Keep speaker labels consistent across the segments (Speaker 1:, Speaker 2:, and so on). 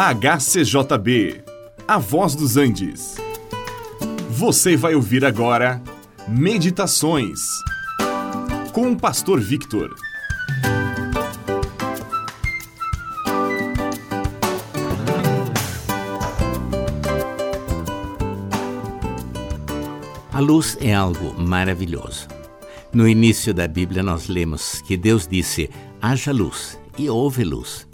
Speaker 1: HCJB, A Voz dos Andes. Você vai ouvir agora Meditações com o Pastor Victor.
Speaker 2: A luz é algo maravilhoso. No início da Bíblia, nós lemos que Deus disse: haja luz, e houve luz.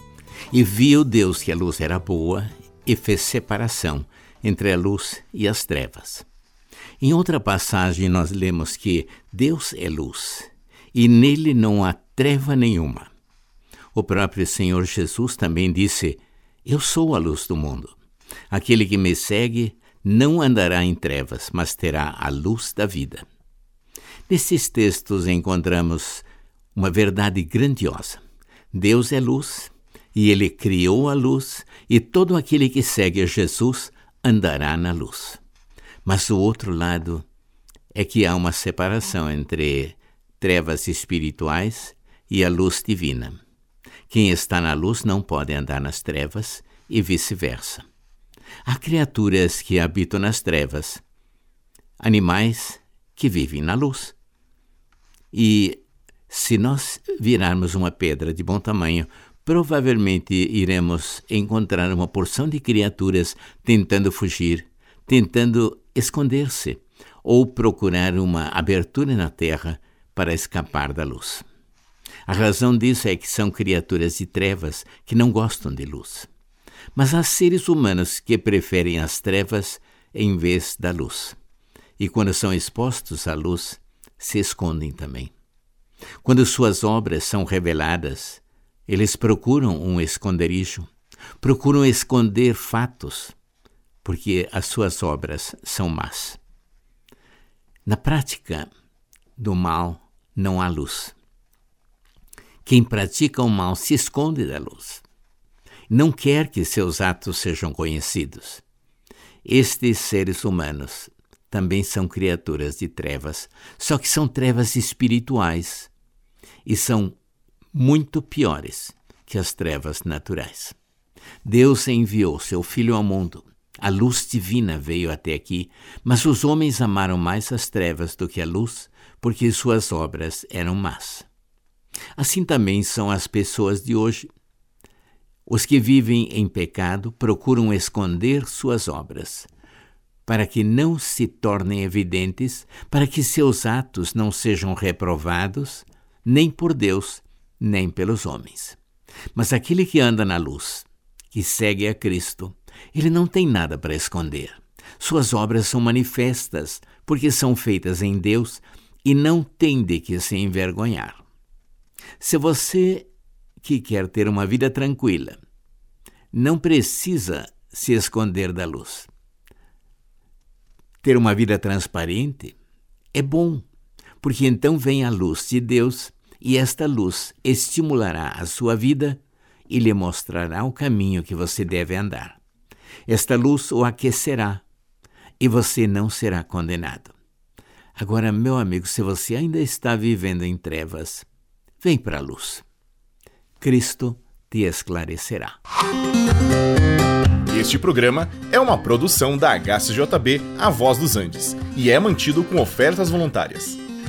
Speaker 2: E viu Deus que a luz era boa e fez separação entre a luz e as trevas. Em outra passagem, nós lemos que Deus é luz e nele não há treva nenhuma. O próprio Senhor Jesus também disse: Eu sou a luz do mundo. Aquele que me segue não andará em trevas, mas terá a luz da vida. Nesses textos encontramos uma verdade grandiosa. Deus é luz e ele criou a luz, e todo aquele que segue a Jesus andará na luz. Mas o outro lado é que há uma separação entre trevas espirituais e a luz divina. Quem está na luz não pode andar nas trevas e vice-versa. Há criaturas que habitam nas trevas, animais que vivem na luz. E se nós virarmos uma pedra de bom tamanho, provavelmente iremos encontrar uma porção de criaturas tentando fugir, tentando esconder-se ou procurar uma abertura na terra para escapar da luz. A razão disso é que são criaturas de trevas que não gostam de luz. Mas há seres humanos que preferem as trevas em vez da luz. E quando são expostos à luz, se escondem também. Quando suas obras são reveladas, eles procuram um esconderijo, procuram esconder fatos, porque as suas obras são más. Na prática do mal não há luz. Quem pratica o mal se esconde da luz. Não quer que seus atos sejam conhecidos. Estes seres humanos também são criaturas de trevas, só que são trevas espirituais e são muito piores que as trevas naturais. Deus enviou seu Filho ao mundo. A luz divina veio até aqui, mas os homens amaram mais as trevas do que a luz, porque suas obras eram más. Assim também são as pessoas de hoje. Os que vivem em pecado procuram esconder suas obras, para que não se tornem evidentes, para que seus atos não sejam reprovados, nem por Deus, nem pelos homens. Mas aquele que anda na luz, que segue a Cristo, ele não tem nada para esconder. Suas obras são manifestas, porque são feitas em Deus e não tem de que se envergonhar. Se você que quer ter uma vida tranquila, não precisa se esconder da luz. Ter uma vida transparente é bom, porque então vem a luz de Deus e esta luz estimulará a sua vida e lhe mostrará o caminho que você deve andar. Esta luz o aquecerá e você não será condenado. Agora, meu amigo, se você ainda está vivendo em trevas, vem para a luz. Cristo te esclarecerá.
Speaker 1: Este programa é uma produção da HCJB A Voz dos Andes e é mantido com ofertas voluntárias.